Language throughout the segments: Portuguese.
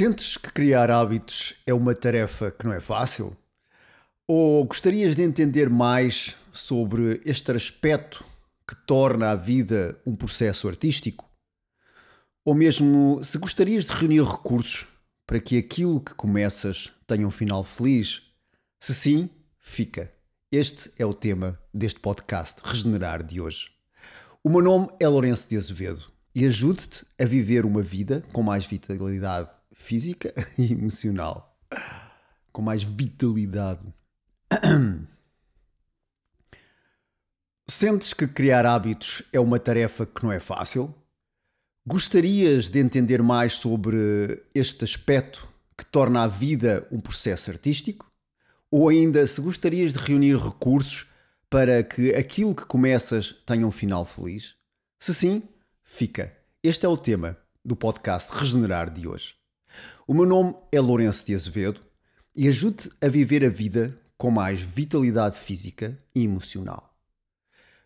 Sentes que criar hábitos é uma tarefa que não é fácil? Ou gostarias de entender mais sobre este aspecto que torna a vida um processo artístico? Ou mesmo se gostarias de reunir recursos para que aquilo que começas tenha um final feliz? Se sim, fica. Este é o tema deste podcast Regenerar de hoje. O meu nome é Lourenço de Azevedo e ajude-te a viver uma vida com mais vitalidade física e emocional. Com mais vitalidade. Sentes que criar hábitos é uma tarefa que não é fácil? Gostarias de entender mais sobre este aspecto que torna a vida um processo artístico? Ou ainda, se gostarias de reunir recursos para que aquilo que começas tenha um final feliz? Se sim, fica. Este é o tema do podcast Regenerar de hoje. O meu nome é Lourenço de Azevedo e ajude a viver a vida com mais vitalidade física e emocional.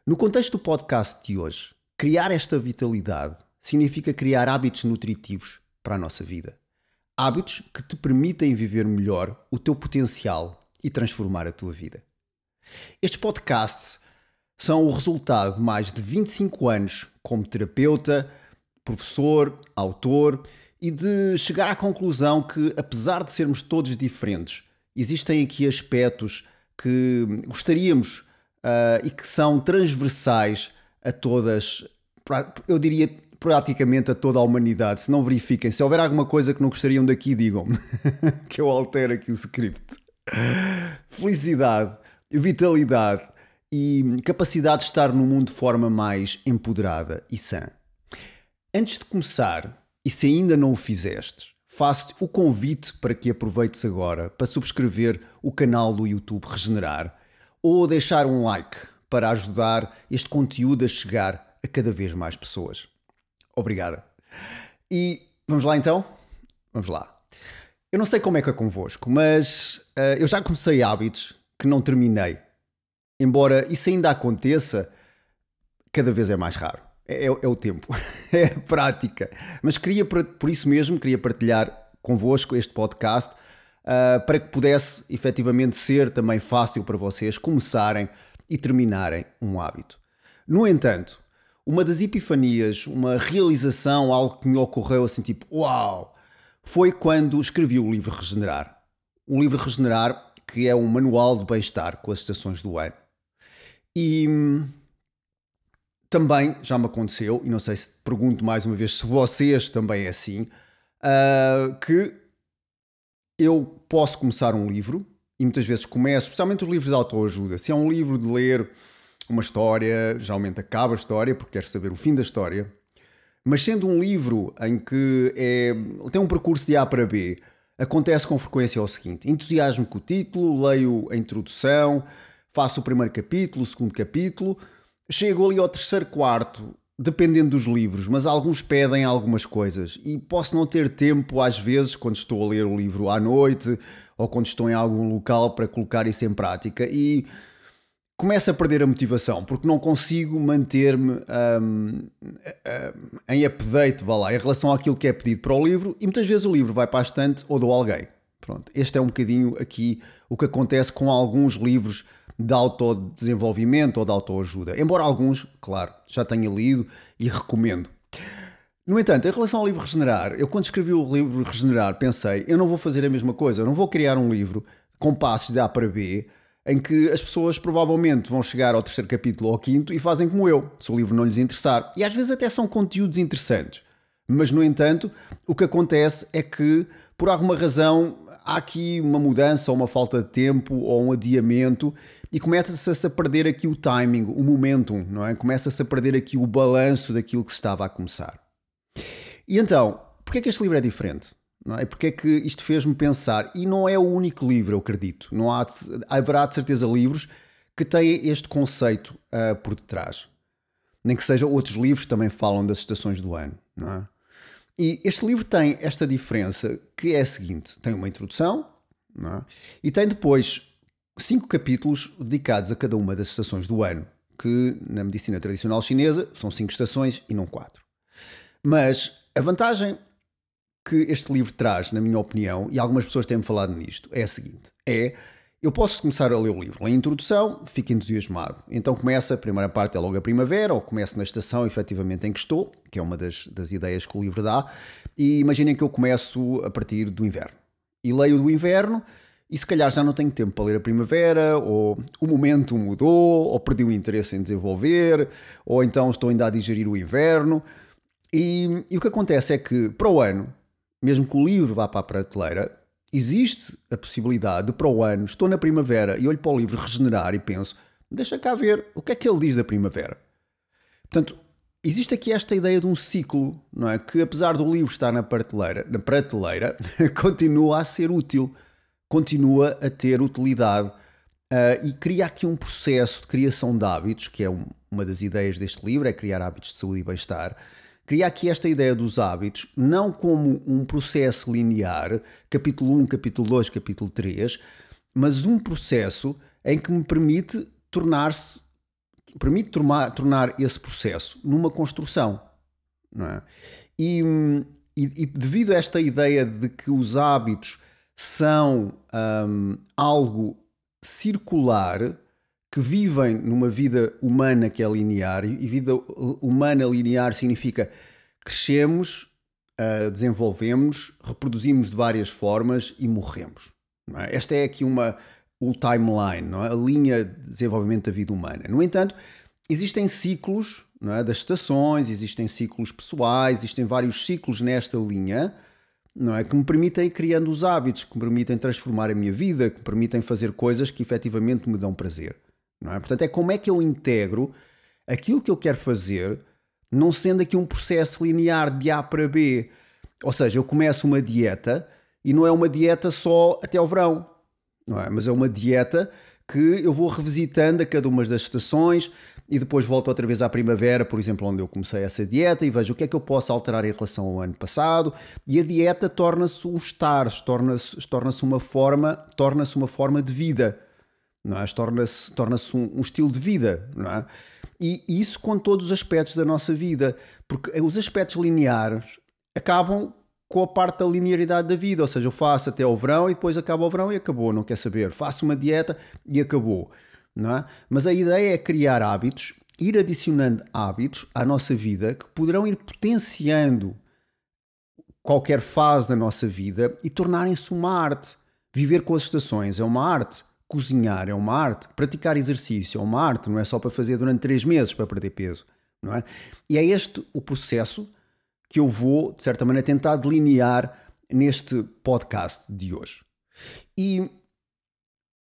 No contexto do podcast de hoje, criar esta vitalidade significa criar hábitos nutritivos para a nossa vida. Hábitos que te permitem viver melhor o teu potencial e transformar a tua vida. Estes podcasts são o resultado de mais de 25 anos como terapeuta, professor, autor e de chegar à conclusão que, apesar de sermos todos diferentes, existem aqui aspectos que gostaríamos uh, e que são transversais a todas, eu diria praticamente a toda a humanidade. Se não verifiquem, se houver alguma coisa que não gostariam daqui, digam-me que eu altero aqui o script. Felicidade, vitalidade e capacidade de estar no mundo de forma mais empoderada e sã. Antes de começar, e se ainda não o fizeste, faço-te o convite para que aproveites agora para subscrever o canal do YouTube Regenerar ou deixar um like para ajudar este conteúdo a chegar a cada vez mais pessoas. Obrigada. E vamos lá então? Vamos lá. Eu não sei como é que é convosco, mas uh, eu já comecei hábitos que não terminei. Embora isso ainda aconteça, cada vez é mais raro. É, é, é o tempo, é a prática. Mas queria, por isso mesmo, queria partilhar convosco este podcast uh, para que pudesse efetivamente ser também fácil para vocês começarem e terminarem um hábito. No entanto, uma das epifanias, uma realização, algo que me ocorreu assim tipo, uau, foi quando escrevi o livro Regenerar. O livro Regenerar, que é um manual de bem-estar com as estações do ano. E hum, também já me aconteceu, e não sei se pergunto mais uma vez se vocês também é assim, uh, que eu posso começar um livro, e muitas vezes começo, especialmente os livros de autoajuda. Se é um livro de ler uma história, geralmente acaba a história porque quero saber o fim da história. Mas sendo um livro em que é, tem um percurso de A para B, acontece com frequência o seguinte: entusiasmo com o título, leio a introdução, faço o primeiro capítulo, o segundo capítulo, chego ali ao terceiro quarto, dependendo dos livros, mas alguns pedem algumas coisas. E posso não ter tempo às vezes quando estou a ler o livro à noite ou quando estou em algum local para colocar isso em prática. E começo a perder a motivação porque não consigo manter-me um, em update, vá lá, em relação àquilo que é pedido para o livro. E muitas vezes o livro vai para a estante ou dou a alguém. Pronto, este é um bocadinho aqui o que acontece com alguns livros de autodesenvolvimento ou de autoajuda. Embora alguns, claro, já tenha lido e recomendo. No entanto, em relação ao livro Regenerar, eu quando escrevi o livro Regenerar pensei, eu não vou fazer a mesma coisa, eu não vou criar um livro com passos de A para B, em que as pessoas provavelmente vão chegar ao terceiro capítulo ou ao quinto e fazem como eu, se o livro não lhes interessar. E às vezes até são conteúdos interessantes. Mas, no entanto, o que acontece é que, por alguma razão, há aqui uma mudança ou uma falta de tempo ou um adiamento e começa-se a perder aqui o timing, o momentum, não é? Começa-se a perder aqui o balanço daquilo que se estava a começar. E então, porquê é que este livro é diferente? Não é? É que isto fez-me pensar, e não é o único livro, eu acredito. Não há, haverá de certeza livros que têm este conceito uh, por detrás. Nem que sejam outros livros que também falam das estações do ano, não é? E este livro tem esta diferença que é a seguinte: tem uma introdução é? e tem depois cinco capítulos dedicados a cada uma das estações do ano, que na medicina tradicional chinesa são cinco estações e não quatro. Mas a vantagem que este livro traz, na minha opinião, e algumas pessoas têm-me falado nisto, é a seguinte: é eu posso começar a ler o livro. Na introdução, fico entusiasmado. Então começa, a primeira parte é logo a primavera, ou começo na estação efetivamente em que estou, que é uma das, das ideias que o livro dá, e imaginem que eu começo a partir do inverno. E leio do inverno, e se calhar já não tenho tempo para ler a primavera, ou o momento mudou, ou perdi o interesse em desenvolver, ou então estou ainda a digerir o inverno. E, e o que acontece é que, para o ano, mesmo que o livro vá para a prateleira, existe a possibilidade de para o ano, estou na primavera e olho para o livro regenerar e penso, deixa cá ver o que é que ele diz da primavera. Portanto, existe aqui esta ideia de um ciclo, não é? Que apesar do livro estar na prateleira, na prateleira continua a ser útil, continua a ter utilidade uh, e cria aqui um processo de criação de hábitos, que é um, uma das ideias deste livro, é criar hábitos de saúde e bem-estar, Cria aqui esta ideia dos hábitos, não como um processo linear, capítulo 1, capítulo 2, capítulo 3, mas um processo em que me permite tornar-se permite tornar, tornar esse processo numa construção. Não é? e, e, e, devido a esta ideia de que os hábitos são um, algo circular, que vivem numa vida humana que é linear, e vida humana linear significa crescemos, uh, desenvolvemos, reproduzimos de várias formas e morremos. É? Esta é aqui uma o timeline, é? a linha de desenvolvimento da vida humana. No entanto, existem ciclos é? das estações, existem ciclos pessoais, existem vários ciclos nesta linha não é? que me permitem ir criando os hábitos, que me permitem transformar a minha vida, que me permitem fazer coisas que efetivamente me dão prazer. Não é? Portanto, é como é que eu integro aquilo que eu quero fazer, não sendo aqui um processo linear de A para B. Ou seja, eu começo uma dieta e não é uma dieta só até ao verão, não é? Mas é uma dieta que eu vou revisitando a cada uma das estações e depois volto outra vez à primavera, por exemplo, onde eu comecei essa dieta e vejo o que é que eu posso alterar em relação ao ano passado e a dieta torna-se um estar, torna-se torna uma forma, torna-se uma forma de vida não é? Torna-se torna um, um, estilo de vida, não é? E, isso com todos os aspectos da nossa vida, porque os aspectos lineares acabam com a parte da linearidade da vida, ou seja, eu faço até ao verão e depois acaba o verão e acabou, não quer saber. Faço uma dieta e acabou, não é? Mas a ideia é criar hábitos, ir adicionando hábitos à nossa vida que poderão ir potenciando qualquer fase da nossa vida e tornarem-se uma arte. Viver com as estações é uma arte. Cozinhar é uma arte, praticar exercício é uma arte, não é só para fazer durante três meses para perder peso, não é? E é este o processo que eu vou, de certa maneira, tentar delinear neste podcast de hoje. E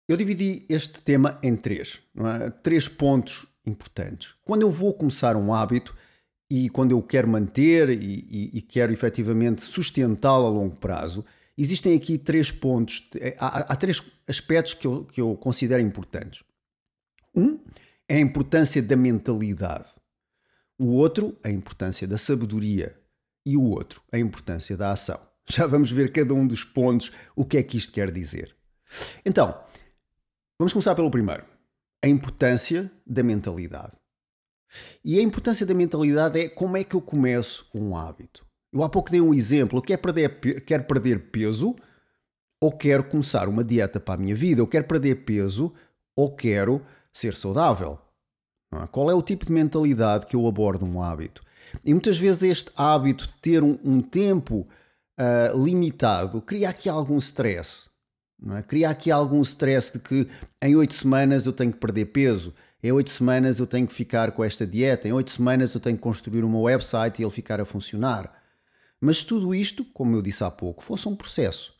eu dividi este tema em três, é? três pontos importantes. Quando eu vou começar um hábito e quando eu quero manter e, e, e quero efetivamente sustentá-lo a longo prazo, Existem aqui três pontos, é, há, há três aspectos que eu, que eu considero importantes. Um é a importância da mentalidade. O outro, a importância da sabedoria. E o outro, a importância da ação. Já vamos ver cada um dos pontos, o que é que isto quer dizer. Então, vamos começar pelo primeiro. A importância da mentalidade. E a importância da mentalidade é como é que eu começo um hábito. Eu há pouco dei um exemplo. Eu quero perder, quero perder peso ou quero começar uma dieta para a minha vida. Eu quero perder peso ou quero ser saudável. É? Qual é o tipo de mentalidade que eu abordo um hábito? E muitas vezes este hábito de ter um, um tempo uh, limitado cria aqui algum stress. É? Cria aqui algum stress de que em oito semanas eu tenho que perder peso, em oito semanas eu tenho que ficar com esta dieta, em oito semanas eu tenho que construir meu website e ele ficar a funcionar. Mas tudo isto, como eu disse há pouco, fosse um processo.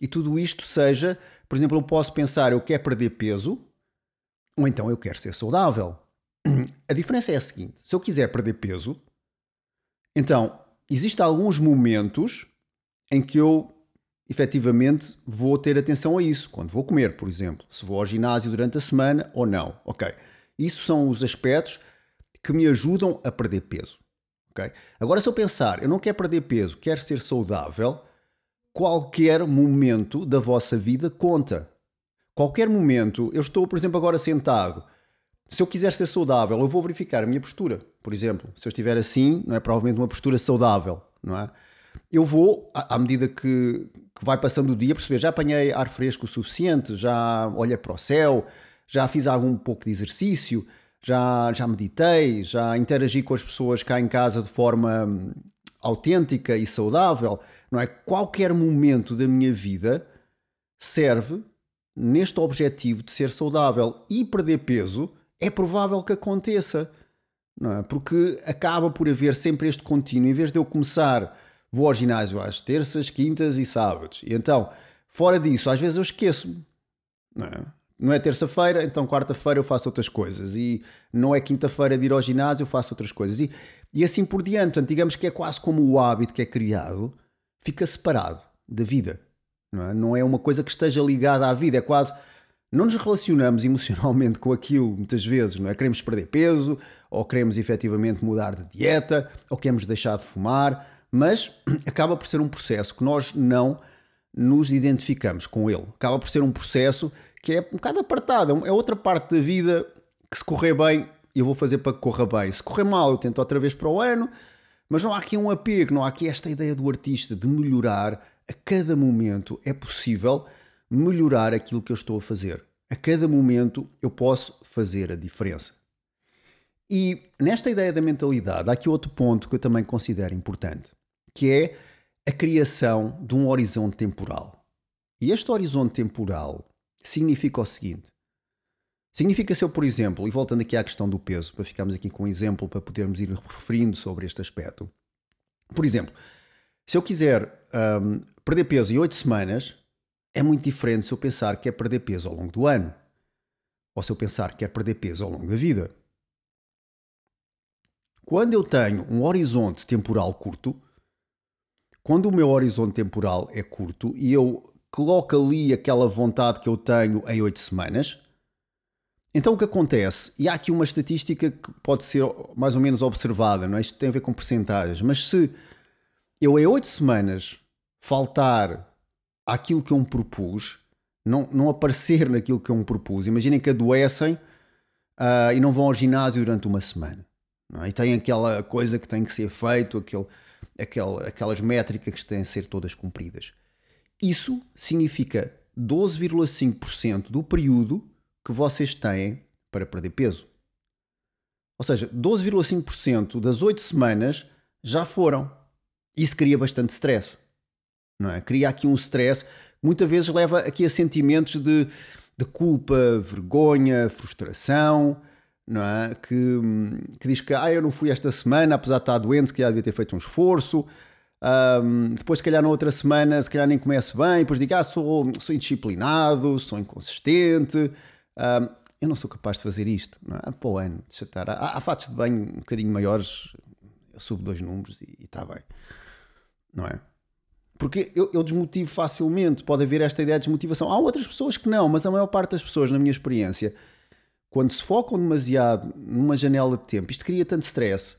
E tudo isto seja, por exemplo, eu posso pensar, eu quero perder peso, ou então eu quero ser saudável. A diferença é a seguinte: se eu quiser perder peso, então existem alguns momentos em que eu efetivamente vou ter atenção a isso. Quando vou comer, por exemplo, se vou ao ginásio durante a semana ou não. Ok. Isso são os aspectos que me ajudam a perder peso. Okay? Agora, se eu pensar, eu não quero perder peso, quero ser saudável, qualquer momento da vossa vida conta. Qualquer momento, eu estou, por exemplo, agora sentado. Se eu quiser ser saudável, eu vou verificar a minha postura. Por exemplo, se eu estiver assim, não é provavelmente uma postura saudável, não é? eu vou, à medida que, que vai passando o dia, perceber já apanhei ar fresco o suficiente, já olhei para o céu, já fiz algum pouco de exercício, já, já meditei, já interagi com as pessoas cá em casa de forma hum, autêntica e saudável, não é? Qualquer momento da minha vida serve neste objetivo de ser saudável e perder peso, é provável que aconteça, não é? Porque acaba por haver sempre este contínuo, em vez de eu começar, vou ao ginásio às terças, quintas e sábados, e então, fora disso, às vezes eu esqueço-me, não é? Não é terça-feira, então quarta-feira eu faço outras coisas. E não é quinta-feira de ir ao ginásio, eu faço outras coisas. E, e assim por diante. Portanto, digamos que é quase como o hábito que é criado, fica separado da vida. Não é? não é uma coisa que esteja ligada à vida, é quase. Não nos relacionamos emocionalmente com aquilo muitas vezes, não é? Queremos perder peso, ou queremos efetivamente mudar de dieta, ou queremos deixar de fumar, mas acaba por ser um processo que nós não nos identificamos com ele. Acaba por ser um processo que é um bocado apartado, é outra parte da vida que se correr bem, eu vou fazer para que corra bem. Se correr mal, eu tento outra vez para o ano, mas não há aqui um apego, não há aqui esta ideia do artista de melhorar a cada momento é possível melhorar aquilo que eu estou a fazer. A cada momento eu posso fazer a diferença. E nesta ideia da mentalidade, há aqui outro ponto que eu também considero importante, que é a criação de um horizonte temporal. E este horizonte temporal significa o seguinte: significa se eu, por exemplo, e voltando aqui à questão do peso, para ficarmos aqui com um exemplo para podermos ir referindo sobre este aspecto. Por exemplo, se eu quiser um, perder peso em 8 semanas, é muito diferente se eu pensar que é perder peso ao longo do ano. Ou se eu pensar que é perder peso ao longo da vida. Quando eu tenho um horizonte temporal curto, quando o meu horizonte temporal é curto e eu coloco ali aquela vontade que eu tenho em 8 semanas, então o que acontece, e há aqui uma estatística que pode ser mais ou menos observada, não é? isto tem a ver com percentagens, mas se eu em oito semanas faltar àquilo que eu me propus, não, não aparecer naquilo que eu me propus, imaginem que adoecem uh, e não vão ao ginásio durante uma semana. É? E têm aquela coisa que tem que ser feito, aquele, aquele, aquelas métricas que têm que ser todas cumpridas. Isso significa 12,5% do período que vocês têm para perder peso. Ou seja, 12,5% das 8 semanas já foram. Isso cria bastante stress. Não é? Cria aqui um stress que muitas vezes leva aqui a sentimentos de, de culpa, vergonha, frustração, não é? Que, que diz que ah, eu não fui esta semana, apesar de estar doente, se calhar devia ter feito um esforço. Um, depois, se calhar, na outra semana, se calhar nem comece bem, depois digo, ah, sou, sou indisciplinado, sou inconsistente, um, eu não sou capaz de fazer isto. Não é? O ano, deixa estar. Há, há fatos de banho um bocadinho maiores, eu subo dois números e está bem não é? Porque eu, eu, desmotivo facilmente, pode haver esta ideia de desmotivação. Há outras pessoas que não, mas a maior parte das pessoas, na minha experiência, quando se focam demasiado numa janela de tempo, isto cria tanto stress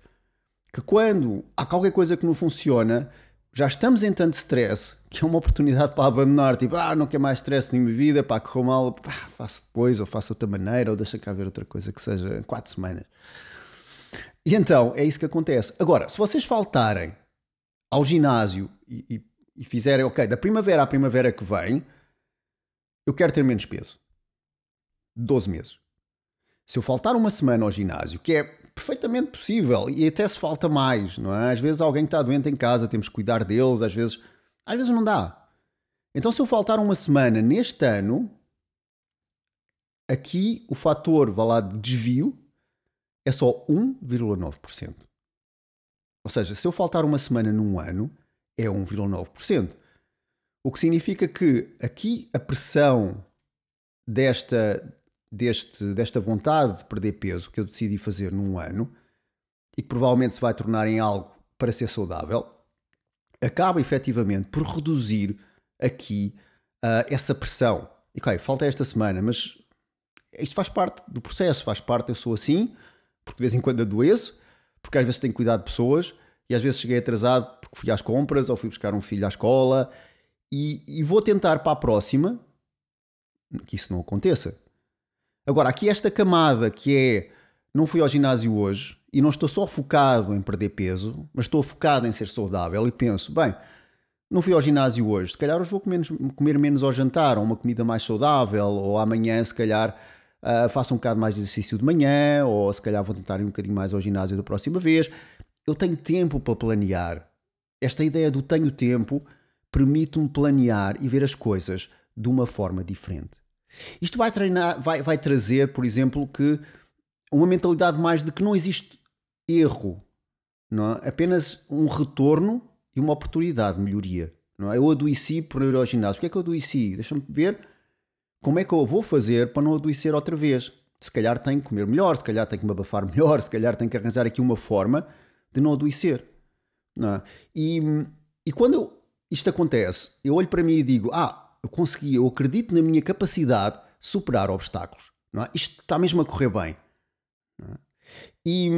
que quando há qualquer coisa que não funciona, já estamos em tanto stress que é uma oportunidade para abandonar. Tipo, ah, não quero mais stress na minha vida, pá, correu mal, pá, faço depois, ou faço outra maneira, ou deixa cá ver outra coisa que seja quatro semanas. E então, é isso que acontece. Agora, se vocês faltarem ao ginásio e, e, e fizerem, ok, da primavera à primavera que vem, eu quero ter menos peso. 12 meses. Se eu faltar uma semana ao ginásio, que é perfeitamente possível, e até se falta mais, não é? Às vezes alguém está doente em casa, temos que cuidar deles, às vezes, às vezes não dá. Então, se eu faltar uma semana neste ano, aqui o fator, vá lá, de desvio é só 1,9%. Ou seja, se eu faltar uma semana num ano, é 1,9%. O que significa que aqui a pressão desta, deste, desta vontade de perder peso que eu decidi fazer num ano e que provavelmente se vai tornar em algo para ser saudável, acaba efetivamente por reduzir aqui uh, essa pressão. E ok, falta esta semana, mas isto faz parte do processo, faz parte, eu sou assim, porque de vez em quando adoeço, porque às vezes tenho que cuidar de pessoas e às vezes cheguei atrasado porque fui às compras ou fui buscar um filho à escola e, e vou tentar para a próxima que isso não aconteça. Agora, aqui esta camada que é não fui ao ginásio hoje e não estou só focado em perder peso, mas estou focado em ser saudável e penso, bem, não fui ao ginásio hoje, se calhar hoje vou comer, comer menos ao jantar, ou uma comida mais saudável, ou amanhã se calhar uh, faço um bocado mais de exercício de manhã, ou se calhar vou tentar ir um bocadinho mais ao ginásio da próxima vez. Eu tenho tempo para planear. Esta ideia do tenho tempo permite-me planear e ver as coisas de uma forma diferente. Isto vai treinar, vai, vai trazer, por exemplo, que uma mentalidade mais de que não existe erro, não é? apenas um retorno e uma oportunidade de melhoria. Não é? Eu adoeci por ir ao ginásio. Porquê é que eu adoeci? Deixa-me ver como é que eu vou fazer para não adoecer outra vez. Se calhar tenho que comer melhor, se calhar tenho que me abafar melhor, se calhar tenho que arranjar aqui uma forma de não adoecer. Não é? e, e quando eu, isto acontece, eu olho para mim e digo: Ah, eu consegui, eu acredito na minha capacidade de superar obstáculos. Não é? Isto está mesmo a correr bem. É? E,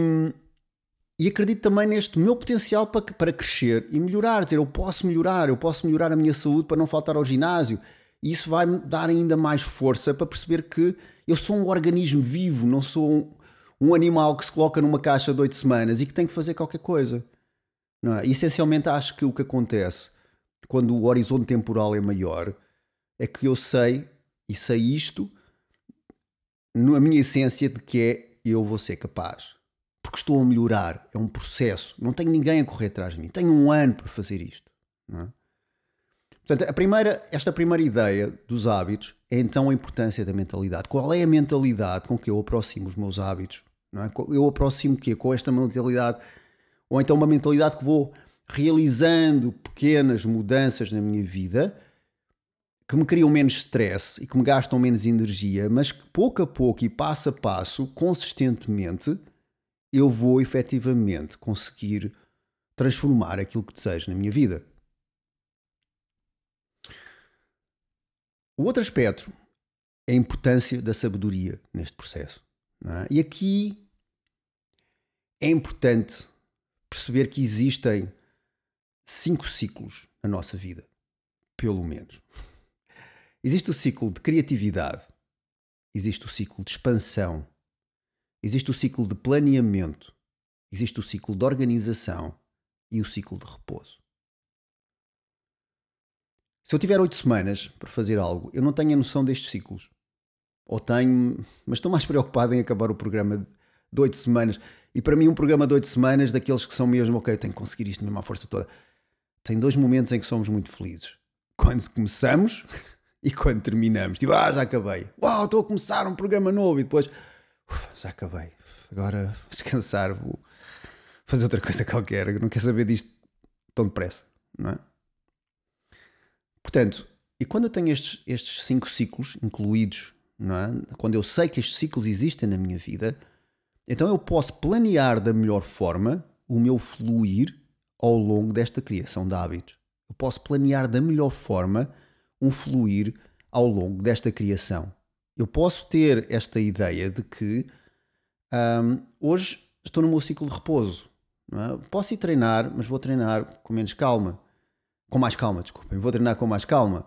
e acredito também neste meu potencial para, para crescer e melhorar. Dizer, eu posso melhorar, eu posso melhorar a minha saúde para não faltar ao ginásio. E isso vai me dar ainda mais força para perceber que eu sou um organismo vivo, não sou um, um animal que se coloca numa caixa de oito semanas e que tem que fazer qualquer coisa. Não é? E, essencialmente, acho que o que acontece quando o horizonte temporal é maior é que eu sei, e sei isto, na minha essência de que é eu vou ser capaz porque estou a melhorar, é um processo, não tenho ninguém a correr atrás de mim, tenho um ano para fazer isto. É? Portanto, a primeira, esta primeira ideia dos hábitos é então a importância da mentalidade. Qual é a mentalidade com que eu aproximo os meus hábitos? Não é? Eu aproximo quê? Com esta mentalidade, ou então uma mentalidade que vou realizando pequenas mudanças na minha vida que me criam menos stress e que me gastam menos energia, mas que pouco a pouco e passo a passo, consistentemente, eu vou efetivamente conseguir transformar aquilo que desejo na minha vida. O outro aspecto é a importância da sabedoria neste processo. É? E aqui é importante perceber que existem cinco ciclos na nossa vida, pelo menos. Existe o ciclo de criatividade, existe o ciclo de expansão, Existe o ciclo de planeamento, existe o ciclo de organização e o ciclo de repouso. Se eu tiver oito semanas para fazer algo, eu não tenho a noção destes ciclos. Ou tenho, mas estou mais preocupado em acabar o programa de oito semanas. E para mim, um programa de oito semanas, daqueles que são mesmo, ok, tenho que conseguir isto mesmo à força toda, tem dois momentos em que somos muito felizes. Quando começamos e quando terminamos. Tipo, ah, já acabei. Uau, estou a começar um programa novo. E depois, já acabei. Agora vou descansar, vou fazer outra coisa qualquer. Não quero saber disto tão depressa, não é? Portanto, e quando eu tenho estes, estes cinco ciclos incluídos, não é? quando eu sei que estes ciclos existem na minha vida, então eu posso planear da melhor forma o meu fluir ao longo desta criação de hábitos. Eu posso planear da melhor forma um fluir ao longo desta criação eu posso ter esta ideia de que um, hoje estou no meu ciclo de repouso. É? Posso ir treinar, mas vou treinar com menos calma. Com mais calma, desculpem. Vou treinar com mais calma.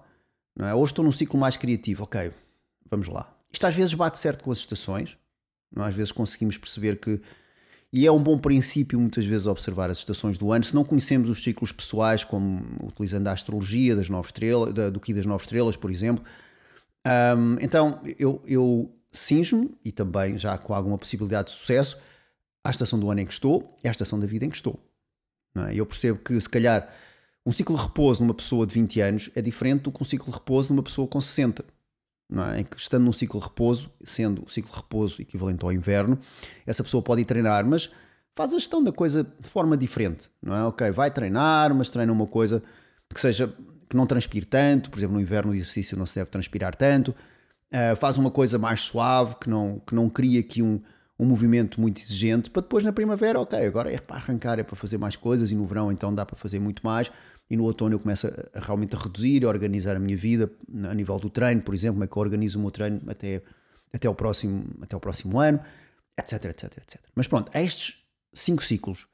Não é? Hoje estou num ciclo mais criativo. Ok, vamos lá. Isto às vezes bate certo com as estações. É? Às vezes conseguimos perceber que. E é um bom princípio, muitas vezes, observar as estações do ano. Se não conhecemos os ciclos pessoais, como utilizando a astrologia das nove estrelas, do que das nove estrelas, por exemplo, um, então eu, eu cinjo-me, e também já com alguma possibilidade de sucesso, à estação do ano em que estou, é a estação da vida em que estou. É? Eu percebo que, se calhar, um ciclo de repouso numa pessoa de 20 anos é diferente do que um ciclo de repouso numa pessoa com 60. É? Em que, estando num ciclo de repouso, sendo o ciclo de repouso equivalente ao inverno, essa pessoa pode ir treinar, mas faz a gestão da coisa de forma diferente. Não é? Ok, vai treinar, mas treina uma coisa que seja que não transpire tanto, por exemplo, no inverno o exercício não se deve transpirar tanto, uh, faz uma coisa mais suave, que não, que não cria aqui um, um movimento muito exigente, para depois na primavera, ok, agora é para arrancar, é para fazer mais coisas, e no verão então dá para fazer muito mais, e no outono eu começo a, a realmente a reduzir, a organizar a minha vida a nível do treino, por exemplo, como é que eu organizo o meu treino até, até, o, próximo, até o próximo ano, etc, etc, etc. Mas pronto, há estes cinco ciclos.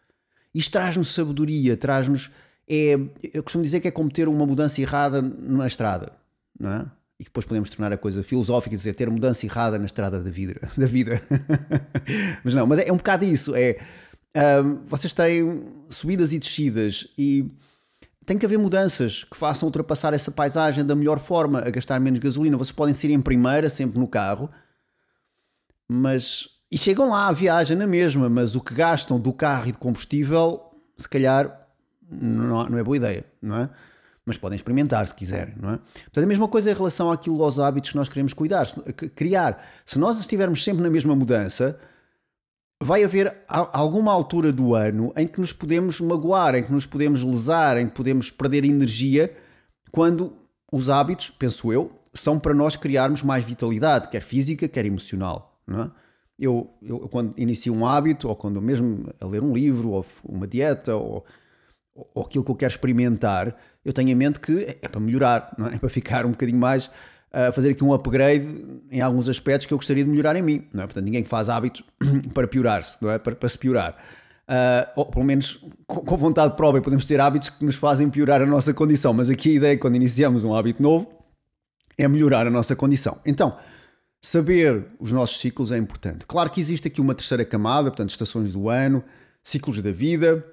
Isto traz-nos sabedoria, traz-nos é, eu costumo dizer que é como ter uma mudança errada na estrada, não é? e depois podemos tornar a coisa filosófica e dizer ter mudança errada na estrada da vida. Da vida. mas não, mas é, é um bocado isso. É, um, vocês têm subidas e descidas e tem que haver mudanças que façam ultrapassar essa paisagem da melhor forma, a gastar menos gasolina. Vocês podem ser em primeira, sempre no carro, mas. E chegam lá, viagem na mesma, mas o que gastam do carro e de combustível, se calhar, não, não é boa ideia, não é? Mas podem experimentar se quiserem, não é? Portanto, a mesma coisa em relação àquilo aos hábitos que nós queremos cuidar, criar. Se nós estivermos sempre na mesma mudança, vai haver alguma altura do ano em que nos podemos magoar, em que nos podemos lesar, em que podemos perder energia, quando os hábitos, penso eu, são para nós criarmos mais vitalidade, quer física, quer emocional. Não é? eu, eu, quando inicio um hábito, ou quando mesmo a ler um livro, ou uma dieta, ou, ou aquilo que eu quero experimentar, eu tenho em mente que é, é para melhorar, é? é para ficar um bocadinho mais a fazer aqui um upgrade em alguns aspectos que eu gostaria de melhorar em mim. Não é? Portanto, ninguém faz hábitos para piorar-se, não é? Para, para se piorar. Uh, ou pelo menos com vontade própria podemos ter hábitos que nos fazem piorar a nossa condição, mas aqui a ideia quando iniciamos um hábito novo é melhorar a nossa condição. Então, saber os nossos ciclos é importante. Claro que existe aqui uma terceira camada, portanto, estações do ano, ciclos da vida.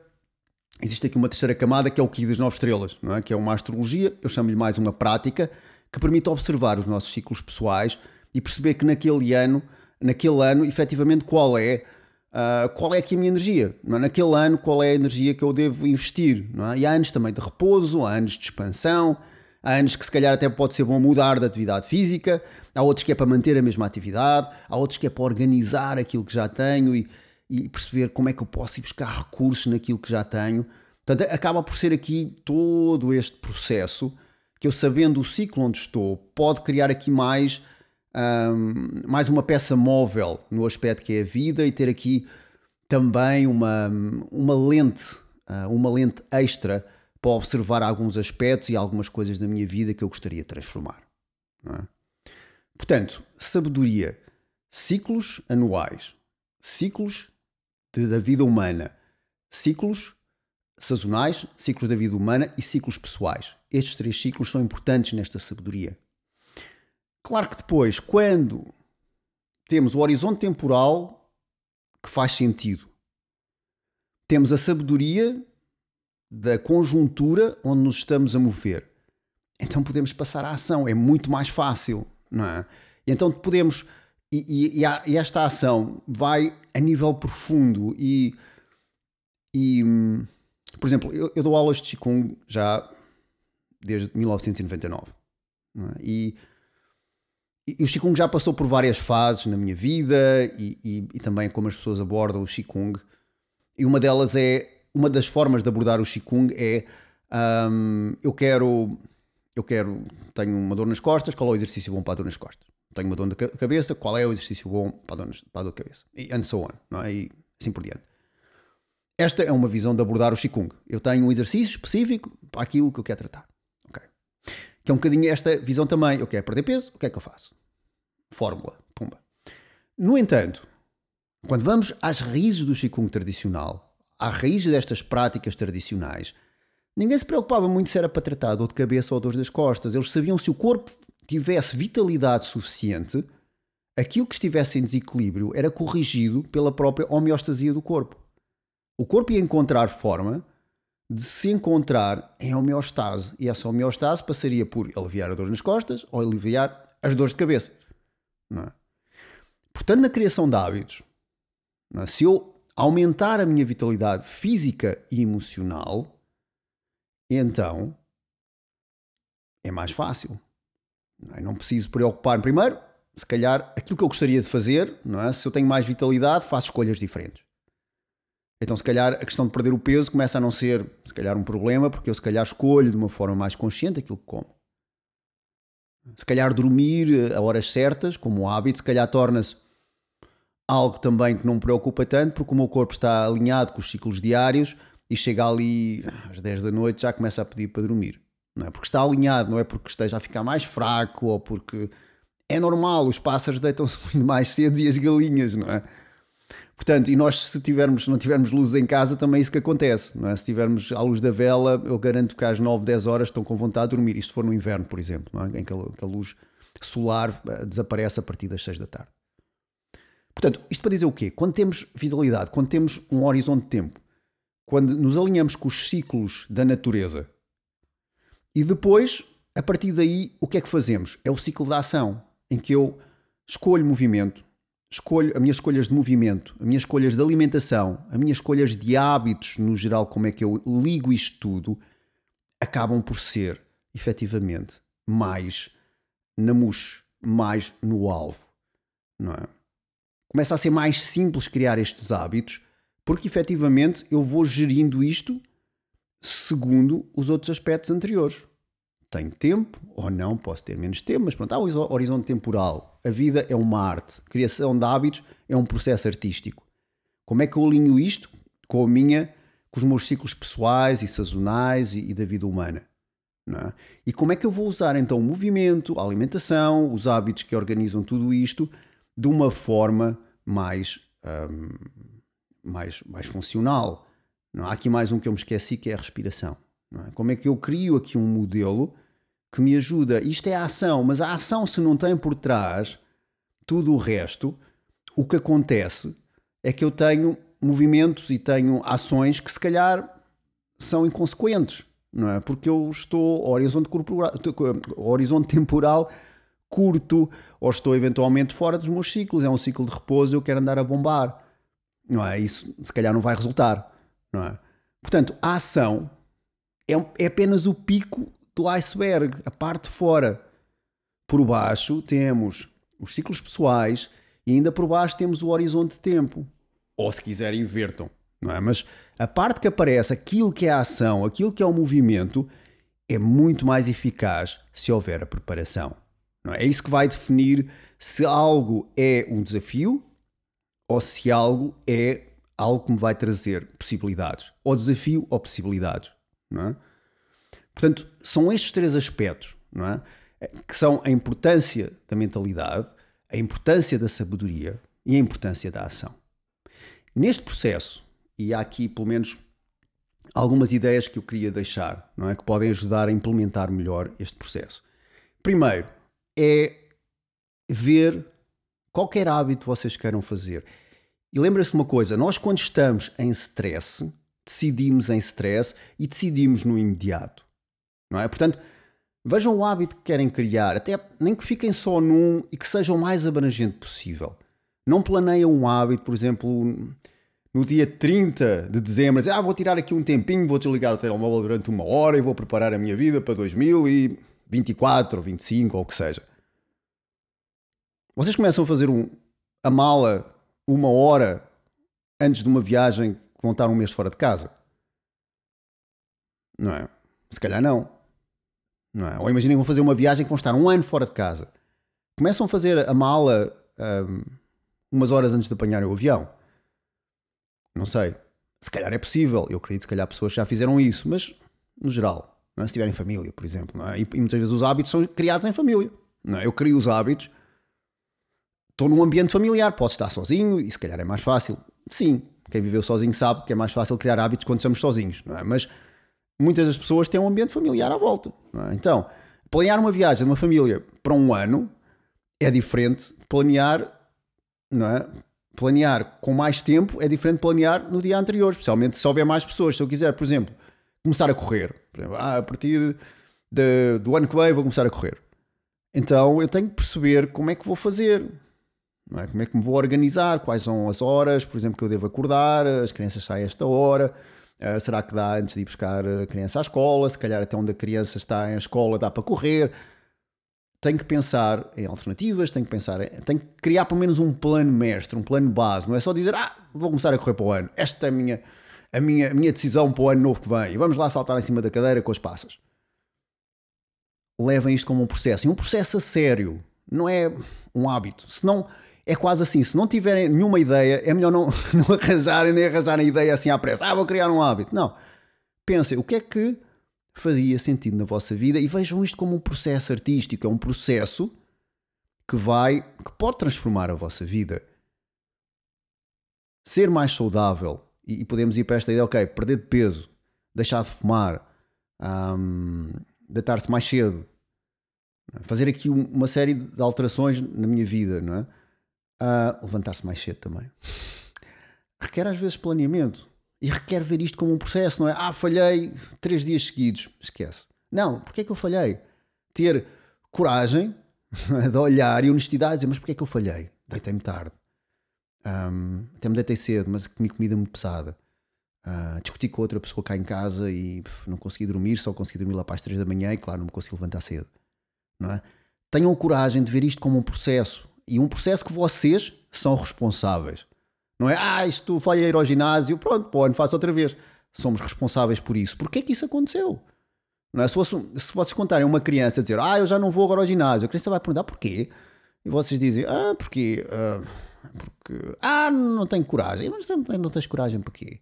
Existe aqui uma terceira camada que é o Ki das Nove Estrelas, não é? que é uma astrologia, eu chamo-lhe mais uma prática, que permite observar os nossos ciclos pessoais e perceber que naquele ano, naquele ano, efetivamente, qual é Uh, qual é aqui a minha energia? É? Naquele ano, qual é a energia que eu devo investir? É? E há anos também de repouso, há anos de expansão, há anos que se calhar até pode ser bom mudar de atividade física, há outros que é para manter a mesma atividade, há outros que é para organizar aquilo que já tenho e, e perceber como é que eu posso ir buscar recursos naquilo que já tenho. Portanto, acaba por ser aqui todo este processo que eu sabendo o ciclo onde estou, pode criar aqui mais, um, mais uma peça móvel no aspecto que é a vida e ter aqui também uma, uma lente, uh, uma lente extra para observar alguns aspectos e algumas coisas da minha vida que eu gostaria de transformar. É? Portanto, sabedoria, ciclos anuais, ciclos de, da vida humana, ciclos sazonais, ciclos da vida humana e ciclos pessoais. Estes três ciclos são importantes nesta sabedoria. Claro que depois, quando temos o horizonte temporal que faz sentido, temos a sabedoria da conjuntura onde nos estamos a mover, então podemos passar à ação. É muito mais fácil, não é? Então podemos. E, e, e, esta ação vai a nível profundo e, e hum, por exemplo, eu, eu dou aulas de Qigong já desde 1999. É? E, e, o Qigong já passou por várias fases na minha vida e, e, e, também como as pessoas abordam o Qigong. E uma delas é, uma das formas de abordar o Qigong é um, eu quero, eu quero, tenho uma dor nas costas, qual é o exercício bom para a dor nas costas? Tenho uma dor na cabeça, qual é o exercício bom para a dor, para a dor de cabeça? E and so on, é? E assim por diante. Esta é uma visão de abordar o Qigong. Eu tenho um exercício específico para aquilo que eu quero tratar. Que é um bocadinho esta visão também. Eu quero perder peso, o que é que eu faço? Fórmula, pumba. No entanto, quando vamos às raízes do Qigong tradicional, às raízes destas práticas tradicionais, ninguém se preocupava muito se era para tratar dor de cabeça ou dor das costas. Eles sabiam se o corpo tivesse vitalidade suficiente, aquilo que estivesse em desequilíbrio era corrigido pela própria homeostasia do corpo o corpo ia encontrar forma de se encontrar em homeostase. E essa homeostase passaria por aliviar a dor nas costas ou aliviar as dores de cabeça. É? Portanto, na criação de hábitos, é? se eu aumentar a minha vitalidade física e emocional, então é mais fácil. Não, é? não preciso preocupar primeiro, se calhar, aquilo que eu gostaria de fazer, não é? se eu tenho mais vitalidade, faço escolhas diferentes. Então, se calhar, a questão de perder o peso começa a não ser, se calhar, um problema, porque eu, se calhar, escolho de uma forma mais consciente aquilo que como. Se calhar, dormir eh, a horas certas, como hábito, se calhar, torna-se algo também que não me preocupa tanto, porque o meu corpo está alinhado com os ciclos diários e chega ali às 10 da noite já começa a pedir para dormir. Não é porque está alinhado, não é porque esteja a ficar mais fraco ou porque é normal, os pássaros deitam-se muito mais cedo e as galinhas, não é? Portanto, e nós se tivermos, não tivermos luzes em casa, também é isso que acontece, não é? Se tivermos a luz da vela, eu garanto que às 9, 10 horas estão com vontade de dormir, isto for no inverno, por exemplo, é? em que a, que a, luz solar uh, desaparece a partir das 6 da tarde. Portanto, isto para dizer o quê? Quando temos vitalidade, quando temos um horizonte de tempo, quando nos alinhamos com os ciclos da natureza e depois, a partir daí, o que é que fazemos? É o ciclo da ação, em que eu escolho movimento, escolho as minhas escolhas de movimento, as minhas escolhas de alimentação, as minhas escolhas de hábitos, no geral, como é que eu ligo isto tudo, acabam por ser, efetivamente, mais na mousse, mais no alvo, não é? Começa a ser mais simples criar estes hábitos, porque efetivamente eu vou gerindo isto segundo os outros aspectos anteriores. Tenho tempo ou não, posso ter menos tempo, mas pronto, há o horizonte temporal. A vida é uma arte. Criação de hábitos é um processo artístico. Como é que eu alinho isto com a minha, com os meus ciclos pessoais e sazonais e, e da vida humana? É? E como é que eu vou usar então o movimento, a alimentação, os hábitos que organizam tudo isto de uma forma mais, um, mais, mais funcional? Não, há aqui mais um que eu me esqueci que é a respiração. É? Como é que eu crio aqui um modelo que me ajuda? Isto é a ação, mas a ação, se não tem por trás tudo o resto, o que acontece é que eu tenho movimentos e tenho ações que se calhar são inconsequentes, não é? Porque eu estou ao horizonte, corporal, horizonte temporal curto ou estou eventualmente fora dos meus ciclos. É um ciclo de repouso, eu quero andar a bombar, não é? Isso se calhar não vai resultar, não é? Portanto, a ação é, é apenas o pico do iceberg, a parte de fora. Por baixo temos os ciclos pessoais e ainda por baixo temos o horizonte de tempo. Ou se quiserem, invertam. Não é? Mas a parte que aparece, aquilo que é a ação, aquilo que é o movimento, é muito mais eficaz se houver a preparação. Não é? é isso que vai definir se algo é um desafio ou se algo é algo que me vai trazer possibilidades. Ou desafio ou possibilidades. Não é? Portanto, são estes três aspectos não é? que são a importância da mentalidade, a importância da sabedoria e a importância da ação. Neste processo, e há aqui pelo menos algumas ideias que eu queria deixar, não é? que podem ajudar a implementar melhor este processo. Primeiro, é ver qualquer hábito vocês queiram fazer. E lembrem-se de uma coisa: nós, quando estamos em stress, decidimos em stress e decidimos no imediato. Não é? Portanto, vejam o hábito que querem criar, até nem que fiquem só num e que seja o mais abrangente possível. Não planeiem um hábito, por exemplo, no dia 30 de dezembro, dizer, ah, vou tirar aqui um tempinho, vou desligar o telemóvel durante uma hora e vou preparar a minha vida para 2024 ou 25 ou o que seja. Vocês começam a fazer um, a mala uma hora antes de uma viagem vão estar um mês fora de casa? Não é? Se calhar não. não é? Ou imaginem que vão fazer uma viagem que vão estar um ano fora de casa. Começam a fazer a mala um, umas horas antes de apanharem o avião. Não sei. Se calhar é possível. Eu acredito que se calhar pessoas já fizeram isso, mas no geral. É? Se tiverem família, por exemplo. É? E, e, muitas vezes os hábitos são criados em família. Não é? Eu crio os hábitos. Estou num ambiente familiar, posso estar sozinho e se calhar é mais fácil. Sim, quem viveu sozinho sabe que é mais fácil criar hábitos quando estamos sozinhos, não é? Mas muitas das pessoas têm um ambiente familiar à volta. É? Então, planear uma viagem de uma família para um ano é diferente de planear, não é? Planear com mais tempo é diferente de planear no dia anterior, especialmente se houver mais pessoas. Se eu quiser, por exemplo, começar a correr, exemplo, ah, a partir de, do ano que vem vou começar a correr. Então eu tenho que perceber como é que vou fazer, é? como é que me vou organizar, quais são as horas, por exemplo, que eu devo acordar, as crianças saem a esta hora, Uh, será que dá antes de ir buscar a criança à escola? Se calhar até onde a criança está em escola dá para correr. Tenho que pensar em alternativas, tenho que pensar, tenho que criar pelo menos um plano mestre, um plano base. Não é só dizer, ah, vou começar a correr para o ano. Esta é a minha, a minha, a minha decisão para o ano novo que vem. E vamos lá saltar em cima da cadeira com as passas. Levem isto como um processo. E um processo a sério. Não é um hábito. Senão é quase assim, se não tiverem nenhuma ideia, é melhor não, não arranjarem nem arranjarem ideia assim à pressa. Ah, vou criar um hábito. Não. Pensem, o que é que fazia sentido na vossa vida e vejam isto como um processo artístico, é um processo que vai, que pode transformar a vossa vida. Ser mais saudável, e, podemos ir para esta ideia, ok, perder de peso, deixar de fumar, um, deitar-se mais cedo, Fazer aqui uma série de alterações na minha vida, não é? Levantar-se mais cedo também. Requer às vezes planeamento e requer ver isto como um processo, não é? Ah, falhei três dias seguidos. Esquece. Não, porque é que eu falhei? Ter coragem de olhar e honestidade e dizer, mas porquê é que eu falhei? Deitei-me tarde. Um, até me deitei cedo, mas comi comida muito pesada. Uh, discuti com outra pessoa cá em casa e pff, não consegui dormir, só consegui dormir lá para as 3 da manhã e claro, não me consegui levantar cedo. Não é? Tenham coragem de ver isto como um processo e um processo que vocês são responsáveis. Não é, ah, isto falha ir ao ginásio, pronto, pô, faço outra vez. Somos responsáveis por isso. Porquê que isso aconteceu? Não é? se, fosse, se vocês contarem uma criança dizer, ah, eu já não vou agora ao ginásio, a criança vai perguntar porquê? E vocês dizem, ah, porquê? Ah, porque, ah, não tenho coragem. Mas não, não tens coragem porquê?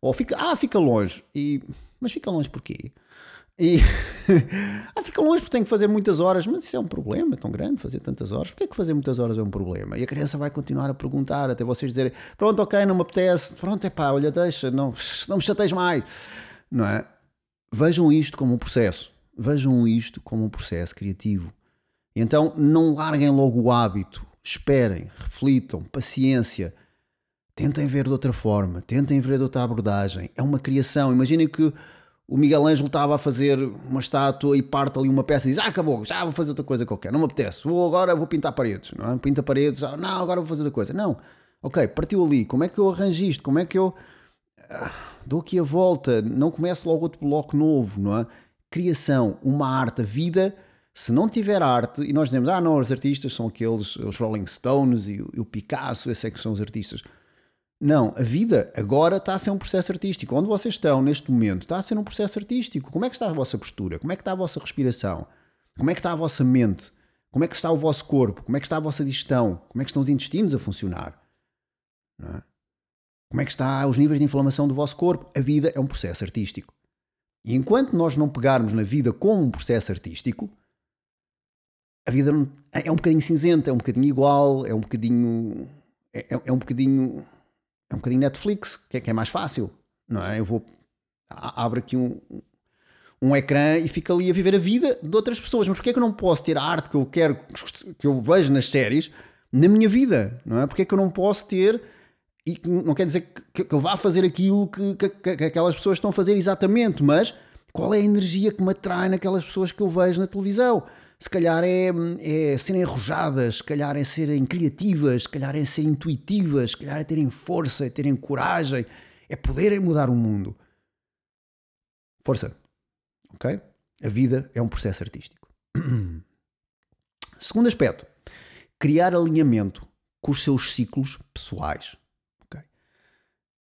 Ou fica, ah, fica longe. E, mas fica longe porquê? E ah, fica longe porque tem que fazer muitas horas, mas isso é um problema tão grande, fazer tantas horas. Porquê é que fazer muitas horas é um problema? E a criança vai continuar a perguntar até vocês dizerem: pronto, ok, não me apetece, pronto, é pá, olha, deixa, não, não me chateis mais, não é? Vejam isto como um processo, vejam isto como um processo criativo. Então não larguem logo o hábito, esperem, reflitam, paciência. Tentem ver de outra forma, tentem ver de outra abordagem. É uma criação. Imaginem que o Miguel Ângelo estava a fazer uma estátua e parte ali uma peça e diz: Ah, acabou, já vou fazer outra coisa qualquer, não me apetece, vou agora vou pintar paredes, não é? Pinta paredes, ah, não, agora vou fazer outra coisa. Não, ok, partiu ali, como é que eu arranjo isto? Como é que eu ah, dou aqui a volta? Não começo logo outro bloco novo, não é? Criação, uma arte, a vida. Se não tiver arte, e nós dizemos, ah, não, os artistas são aqueles, os Rolling Stones e o, e o Picasso, esses é que são os artistas. Não, a vida agora está a ser um processo artístico. Onde vocês estão neste momento está a ser um processo artístico. Como é que está a vossa postura? Como é que está a vossa respiração? Como é que está a vossa mente? Como é que está o vosso corpo? Como é que está a vossa digestão? Como é que estão os intestinos a funcionar? É? Como é que está os níveis de inflamação do vosso corpo? A vida é um processo artístico. E enquanto nós não pegarmos na vida como um processo artístico, a vida é um bocadinho cinzenta, é um bocadinho igual, é um bocadinho. É, é, é um bocadinho é um bocadinho Netflix, que é, que é mais fácil, não é? Eu vou, abro aqui um, um ecrã e fico ali a viver a vida de outras pessoas. Mas porquê é que eu não posso ter a arte que eu quero, que eu vejo nas séries, na minha vida, não é? Porquê é que eu não posso ter, e não quer dizer que, eu vá fazer aquilo que, que, que aquelas pessoas estão a fazer exatamente, mas qual é a energia que me atrai naquelas pessoas que eu vejo na televisão? Se calhar é, é serem arrojadas, se calhar é serem criativas, se calhar é serem intuitivas, se calhar é terem força, é terem coragem, é poderem mudar o mundo. Força, ok? A vida é um processo artístico. Segundo aspecto, criar alinhamento com os seus ciclos pessoais. Okay?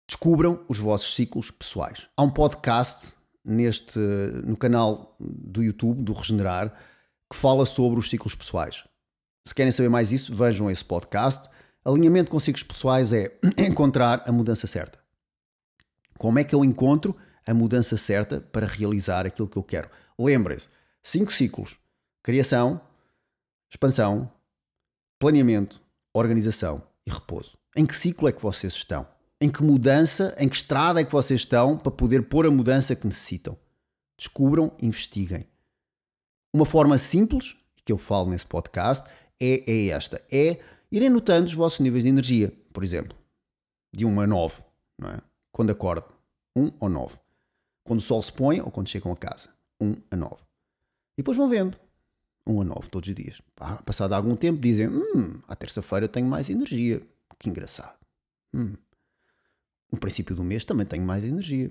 Descubram os vossos ciclos pessoais. Há um podcast neste no canal do YouTube do Regenerar que fala sobre os ciclos pessoais. Se querem saber mais isso, vejam esse podcast. Alinhamento com ciclos pessoais é encontrar a mudança certa. Como é que eu encontro a mudança certa para realizar aquilo que eu quero? Lembrem-se: cinco ciclos: criação, expansão, planeamento, organização e repouso. Em que ciclo é que vocês estão? Em que mudança, em que estrada é que vocês estão para poder pôr a mudança que necessitam? Descubram, investiguem. Uma forma simples, que eu falo nesse podcast, é, é esta: é irem notando os vossos níveis de energia, por exemplo, de 1 a 9, não é? quando acordam, 1 ou 9. Quando o sol se põe ou quando chegam a casa, 1 a 9. E depois vão vendo, 1 a 9 todos os dias. Passado algum tempo dizem, hum, à terça-feira tenho mais energia. Que engraçado. Hum. No princípio do mês também tenho mais energia.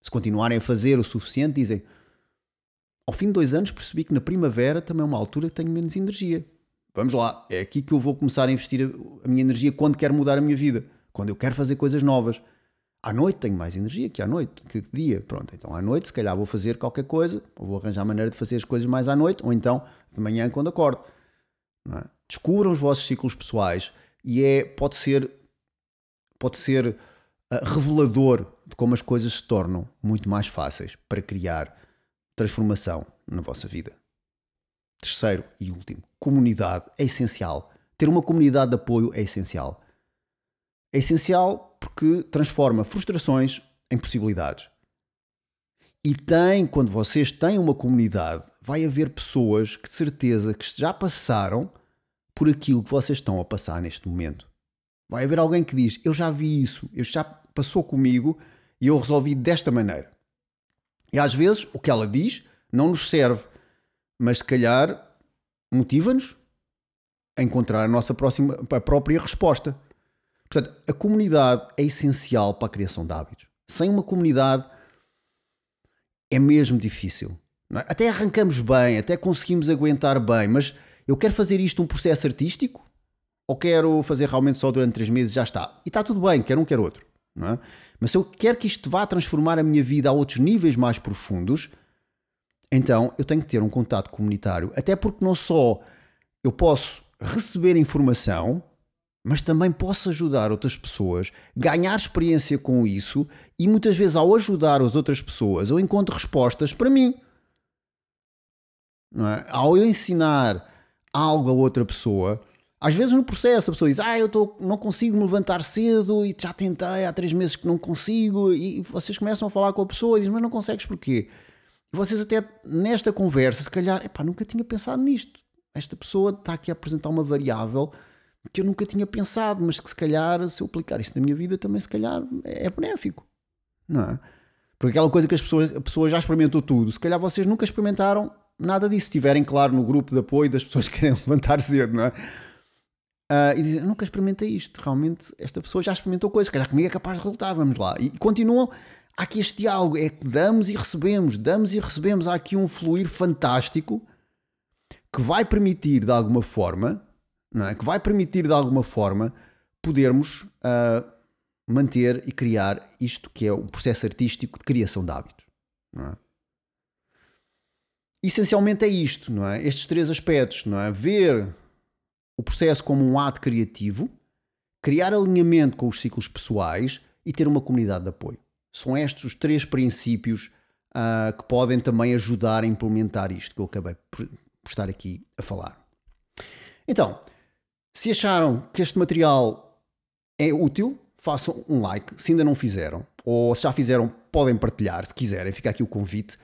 Se continuarem a fazer o suficiente, dizem, ao fim de dois anos percebi que na primavera também é uma altura que tenho menos energia. Vamos lá, é aqui que eu vou começar a investir a minha energia quando quero mudar a minha vida, quando eu quero fazer coisas novas. À noite tenho mais energia que à noite, que dia. Pronto, então à noite se calhar vou fazer qualquer coisa, ou vou arranjar maneira de fazer as coisas mais à noite, ou então de manhã quando acordo. É? Descubram os vossos ciclos pessoais e é, pode ser, pode ser uh, revelador de como as coisas se tornam muito mais fáceis para criar transformação na vossa vida. Terceiro e último, comunidade é essencial. Ter uma comunidade de apoio é essencial. É essencial porque transforma frustrações em possibilidades. E tem, quando vocês têm uma comunidade, vai haver pessoas que de certeza que já passaram por aquilo que vocês estão a passar neste momento. Vai haver alguém que diz: Eu já vi isso, eu já passou comigo e eu resolvi desta maneira. E às vezes o que ela diz não nos serve, mas se calhar motiva-nos a encontrar a nossa próxima, a própria resposta. Portanto, a comunidade é essencial para a criação de hábitos. Sem uma comunidade é mesmo difícil. É? Até arrancamos bem, até conseguimos aguentar bem, mas eu quero fazer isto um processo artístico ou quero fazer realmente só durante três meses já está. E está tudo bem, quer um, quer outro. É? Mas se eu quero que isto vá transformar a minha vida a outros níveis mais profundos, então eu tenho que ter um contato comunitário. Até porque não só eu posso receber informação, mas também posso ajudar outras pessoas, ganhar experiência com isso e muitas vezes ao ajudar as outras pessoas eu encontro respostas para mim. É? Ao eu ensinar algo a outra pessoa, às vezes no processo a pessoa diz: Ah, eu tô, não consigo me levantar cedo e já tentei há três meses que não consigo. E vocês começam a falar com a pessoa e dizem: Mas não consegues porquê? E vocês, até nesta conversa, se calhar, epá, nunca tinha pensado nisto. Esta pessoa está aqui a apresentar uma variável que eu nunca tinha pensado, mas que se calhar, se eu aplicar isto na minha vida, também se calhar é benéfico. Não é? Porque aquela coisa que as pessoas, a pessoa já experimentou tudo, se calhar vocês nunca experimentaram nada disso. Se estiverem, claro, no grupo de apoio das pessoas que querem levantar cedo, não é? Uh, e dizem, nunca experimentei isto, realmente esta pessoa já experimentou coisas, calhar comigo é capaz de resultar, vamos lá. E continuam, há aqui este diálogo, é que damos e recebemos, damos e recebemos, há aqui um fluir fantástico que vai permitir de alguma forma, não é? que vai permitir de alguma forma podermos uh, manter e criar isto que é o processo artístico de criação de hábitos. Não é? Essencialmente é isto, não é? Estes três aspectos, não é? Ver o processo como um ato criativo, criar alinhamento com os ciclos pessoais e ter uma comunidade de apoio. São estes os três princípios uh, que podem também ajudar a implementar isto que eu acabei por, estar aqui a falar. Então, se acharam que este material é útil, façam um like. Se ainda não fizeram, ou se já fizeram, podem partilhar, se quiserem. Fica aqui o convite.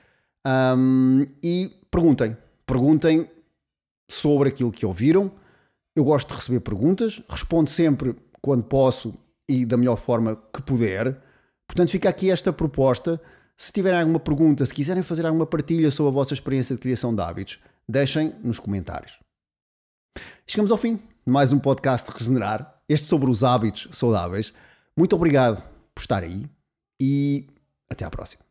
Um, e perguntem. Perguntem sobre aquilo que ouviram eu gosto de receber perguntas, respondo sempre quando posso e da melhor forma que puder. Portanto, fica aqui esta proposta. Se tiverem alguma pergunta, se quiserem fazer alguma partilha sobre a vossa experiência de criação de hábitos, deixem nos comentários. Chegamos ao fim de mais um podcast de Regenerar, este sobre os hábitos saudáveis. Muito obrigado por estar aí e até à próxima.